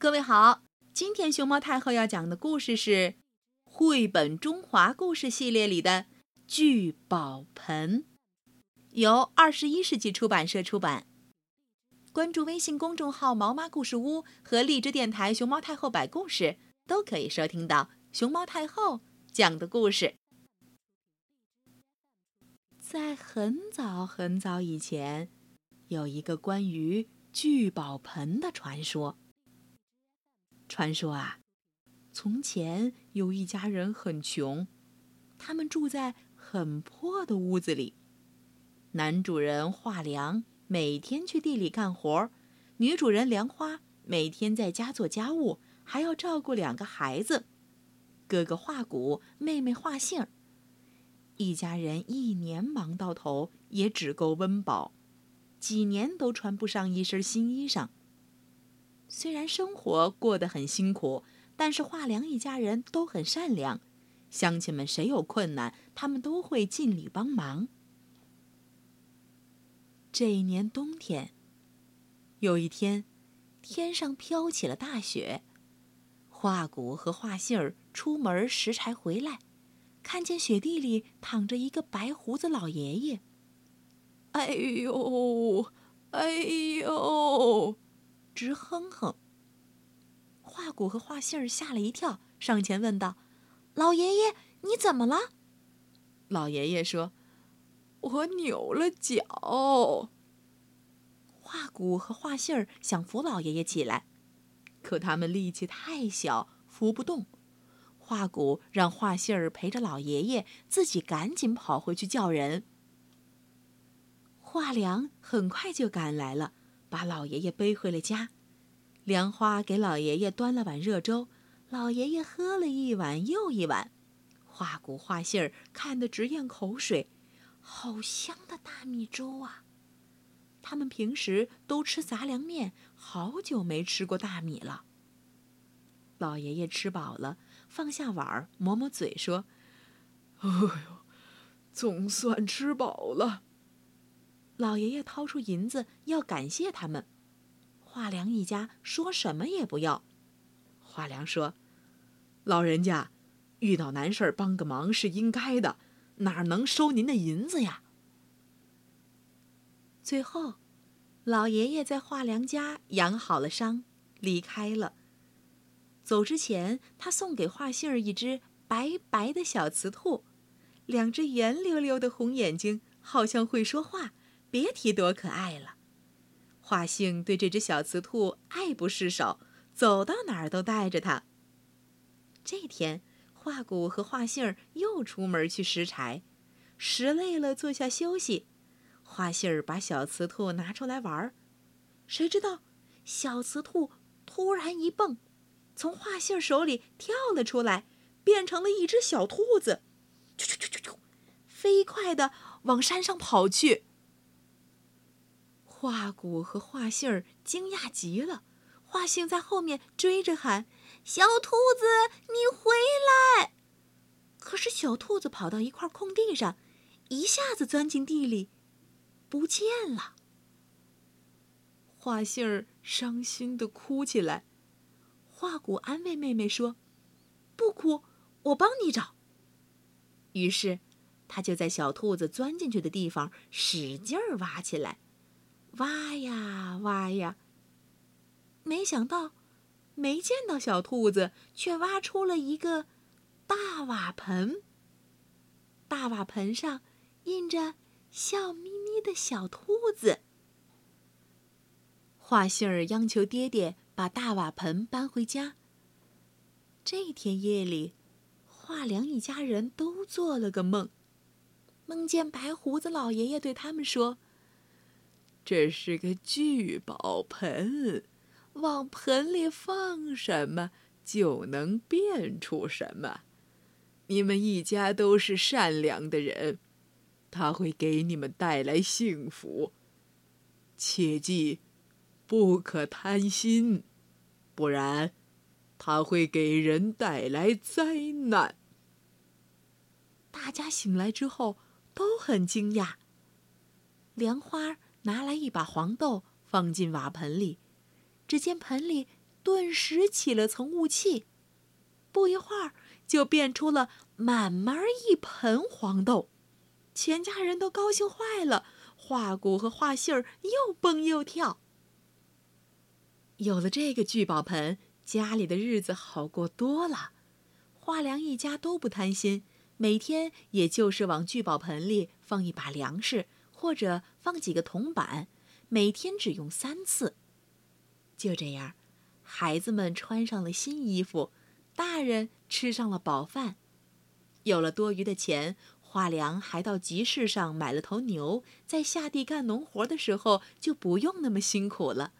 各位好，今天熊猫太后要讲的故事是绘本中华故事系列里的《聚宝盆》，由二十一世纪出版社出版。关注微信公众号“毛妈故事屋”和荔枝电台“熊猫太后摆故事”，都可以收听到熊猫太后讲的故事。在很早很早以前，有一个关于聚宝盆的传说。传说啊，从前有一家人很穷，他们住在很破的屋子里。男主人华良每天去地里干活，女主人梁花每天在家做家务，还要照顾两个孩子，哥哥华谷，妹妹华杏。一家人一年忙到头，也只够温饱，几年都穿不上一身新衣裳。虽然生活过得很辛苦，但是华良一家人都很善良，乡亲们谁有困难，他们都会尽力帮忙。这一年冬天，有一天，天上飘起了大雪，华谷和华杏儿出门拾柴回来，看见雪地里躺着一个白胡子老爷爷。哎呦，哎呦！直哼哼。画骨和画杏儿吓了一跳，上前问道：“老爷爷，你怎么了？”老爷爷说：“我扭了脚。”画骨和画杏儿想扶老爷爷起来，可他们力气太小，扶不动。画骨让画杏儿陪着老爷爷，自己赶紧跑回去叫人。画梁很快就赶来了。把老爷爷背回了家，梁花给老爷爷端了碗热粥，老爷爷喝了一碗又一碗，花骨花杏儿看得直咽口水，好香的大米粥啊！他们平时都吃杂粮面，好久没吃过大米了。老爷爷吃饱了，放下碗，抹抹嘴说：“哎呦，总算吃饱了。”老爷爷掏出银子要感谢他们，华良一家说什么也不要。华良说：“老人家，遇到难事儿帮个忙是应该的，哪能收您的银子呀？”最后，老爷爷在华良家养好了伤，离开了。走之前，他送给华杏儿一只白白的小雌兔，两只圆溜溜的红眼睛，好像会说话。别提多可爱了，画杏对这只小雌兔爱不释手，走到哪儿都带着它。这天，画谷和华杏又出门去拾柴，拾累了坐下休息。画杏儿把小雌兔拿出来玩儿，谁知道小雌兔突然一蹦，从画杏儿手里跳了出来，变成了一只小兔子，啾啾啾啾啾，飞快地往山上跑去。华谷和画杏儿惊讶极了，画杏在后面追着喊：“小兔子，你回来！”可是小兔子跑到一块空地上，一下子钻进地里，不见了。画杏儿伤心的哭起来，华谷安慰妹妹说：“不哭，我帮你找。”于是，他就在小兔子钻进去的地方使劲儿挖起来。挖呀挖呀，没想到，没见到小兔子，却挖出了一个大瓦盆。大瓦盆上印着笑眯眯的小兔子。华杏儿央求爹爹把大瓦盆搬回家。这天夜里，华良一家人都做了个梦，梦见白胡子老爷爷对他们说。这是个聚宝盆，往盆里放什么就能变出什么。你们一家都是善良的人，他会给你们带来幸福。切记，不可贪心，不然他会给人带来灾难。大家醒来之后都很惊讶。莲花。拿来一把黄豆，放进瓦盆里，只见盆里顿时起了层雾气，不一会儿就变出了满满一盆黄豆。全家人都高兴坏了，画骨和画信儿又蹦又跳。有了这个聚宝盆，家里的日子好过多了。华良一家都不贪心，每天也就是往聚宝盆里放一把粮食，或者放几个铜板，每天只用三次。就这样，孩子们穿上了新衣服，大人吃上了饱饭，有了多余的钱。华良还到集市上买了头牛，在下地干农活的时候就不用那么辛苦了。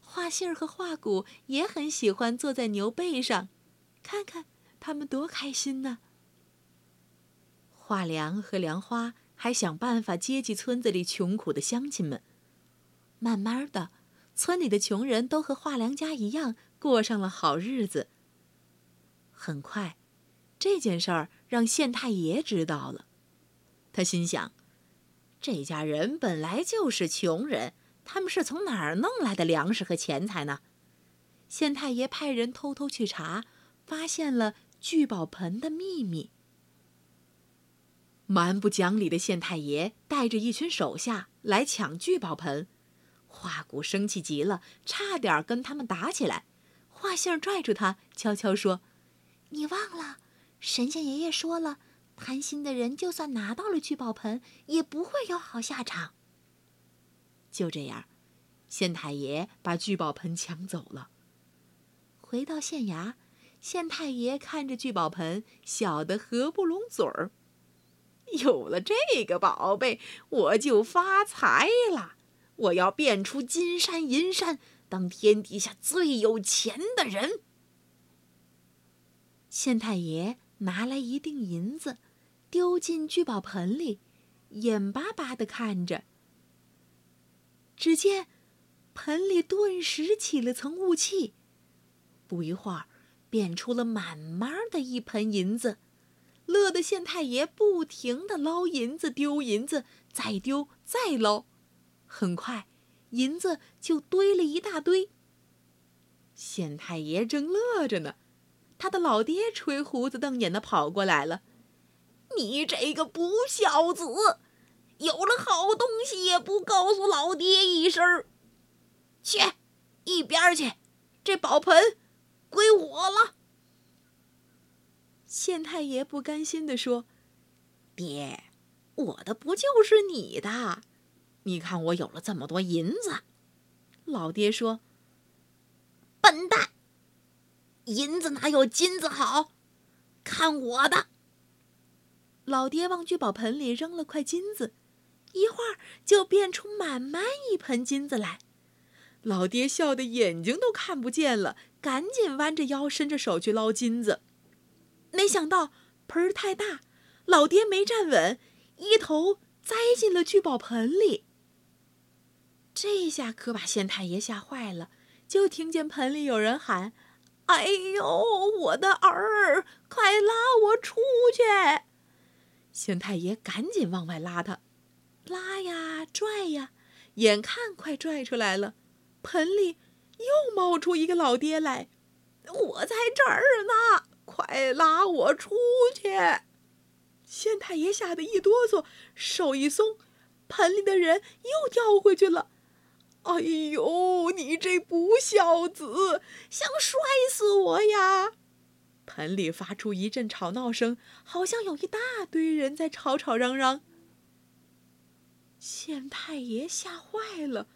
画信儿和画骨也很喜欢坐在牛背上，看看他们多开心呢。华良和梁花还想办法接济村子里穷苦的乡亲们。慢慢的，村里的穷人都和华良家一样过上了好日子。很快，这件事儿让县太爷知道了。他心想：“这家人本来就是穷人，他们是从哪儿弄来的粮食和钱财呢？”县太爷派人偷偷去查，发现了聚宝盆的秘密。蛮不讲理的县太爷带着一群手下来抢聚宝盆，花骨生气极了，差点跟他们打起来。画信拽住他，悄悄说：“你忘了，神仙爷爷说了。”贪心的人，就算拿到了聚宝盆，也不会有好下场。就这样，县太爷把聚宝盆抢走了。回到县衙，县太爷看着聚宝盆，笑得合不拢嘴儿。有了这个宝贝，我就发财了。我要变出金山银山，当天底下最有钱的人。县太爷。拿来一锭银子，丢进聚宝盆里，眼巴巴的看着。只见盆里顿时起了层雾气，不一会儿，变出了满满的一盆银子，乐得县太爷不停的捞银子、丢银子，再丢再捞，很快，银子就堆了一大堆。县太爷正乐着呢。他的老爹吹胡子瞪眼的跑过来了：“你这个不孝子，有了好东西也不告诉老爹一声去，一边去！这宝盆归我了。”县太爷不甘心的说：“爹，我的不就是你的？你看我有了这么多银子。”老爹说：“笨蛋！”银子哪有金子好？看我的！老爹往聚宝盆里扔了块金子，一会儿就变出满满一盆金子来。老爹笑得眼睛都看不见了，赶紧弯着腰，伸着手去捞金子。没想到盆儿太大，老爹没站稳，一头栽进了聚宝盆里。这下可把县太爷吓坏了，就听见盆里有人喊。哎呦，我的儿，快拉我出去！县太爷赶紧往外拉他，拉呀拽呀，眼看快拽出来了，盆里又冒出一个老爹来。我在这儿呢，快拉我出去！县太爷吓得一哆嗦，手一松，盆里的人又掉回去了。哎呦，你这不孝子，想摔死我呀！盆里发出一阵吵闹声，好像有一大堆人在吵吵嚷嚷。县太爷吓坏了，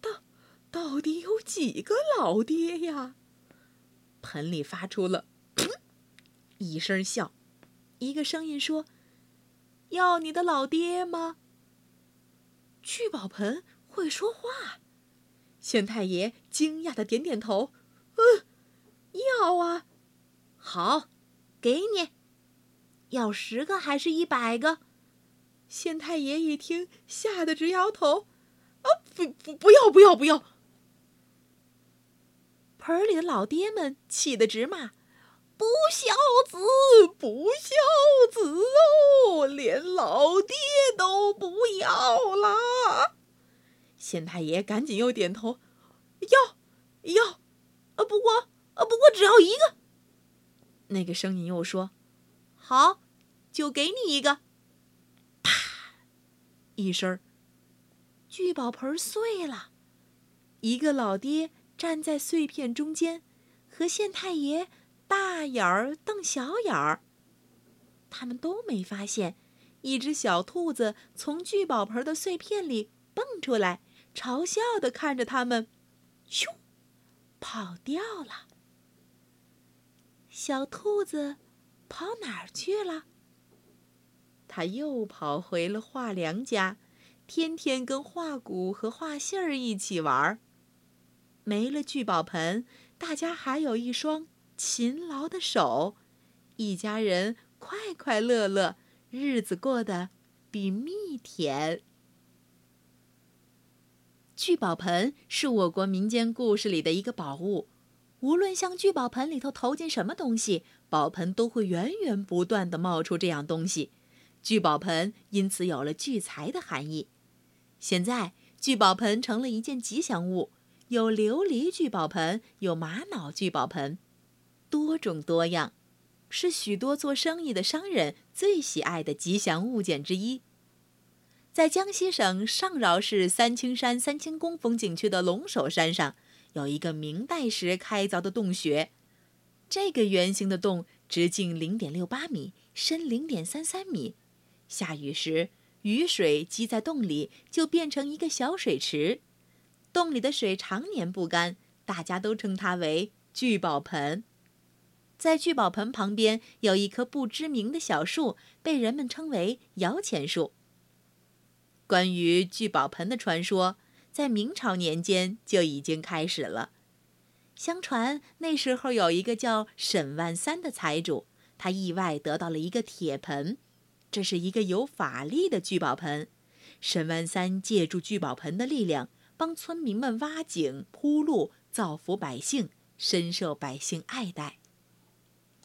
到到底有几个老爹呀？盆里发出了一声笑，一个声音说：“要你的老爹吗？”聚宝盆。会说话，县太爷惊讶的点点头，嗯，要啊，好，给你，要十个还是一百个？县太爷一听，吓得直摇头，啊，不不不要不要不要！盆里的老爹们气得直骂：“不孝子，不孝子哦，连老爹都不要了。”县太爷赶紧又点头，要，要，啊不过不过只要一个。那个声音又说：“好，就给你一个。”啪！一声，聚宝盆碎了。一个老爹站在碎片中间，和县太爷大眼儿瞪小眼儿。他们都没发现，一只小兔子从聚宝盆的碎片里蹦出来，嘲笑的看着他们，咻，跑掉了。小兔子跑哪儿去了？它又跑回了画梁家，天天跟画骨和画信儿一起玩儿。没了聚宝盆，大家还有一双勤劳的手，一家人快快乐乐，日子过得比蜜甜。聚宝盆是我国民间故事里的一个宝物。无论向聚宝盆里头投进什么东西，宝盆都会源源不断的冒出这样东西。聚宝盆因此有了聚财的含义。现在，聚宝盆成了一件吉祥物，有琉璃聚宝盆，有玛瑙聚宝盆，多种多样，是许多做生意的商人最喜爱的吉祥物件之一。在江西省上饶市三清山三清宫风景区的龙首山上。有一个明代时开凿的洞穴，这个圆形的洞直径零点六八米，深零点三三米。下雨时，雨水积在洞里，就变成一个小水池。洞里的水常年不干，大家都称它为聚宝盆。在聚宝盆旁边有一棵不知名的小树，被人们称为摇钱树。关于聚宝盆的传说。在明朝年间就已经开始了。相传那时候有一个叫沈万三的财主，他意外得到了一个铁盆，这是一个有法力的聚宝盆。沈万三借助聚宝盆的力量，帮村民们挖井、铺路，造福百姓，深受百姓爱戴。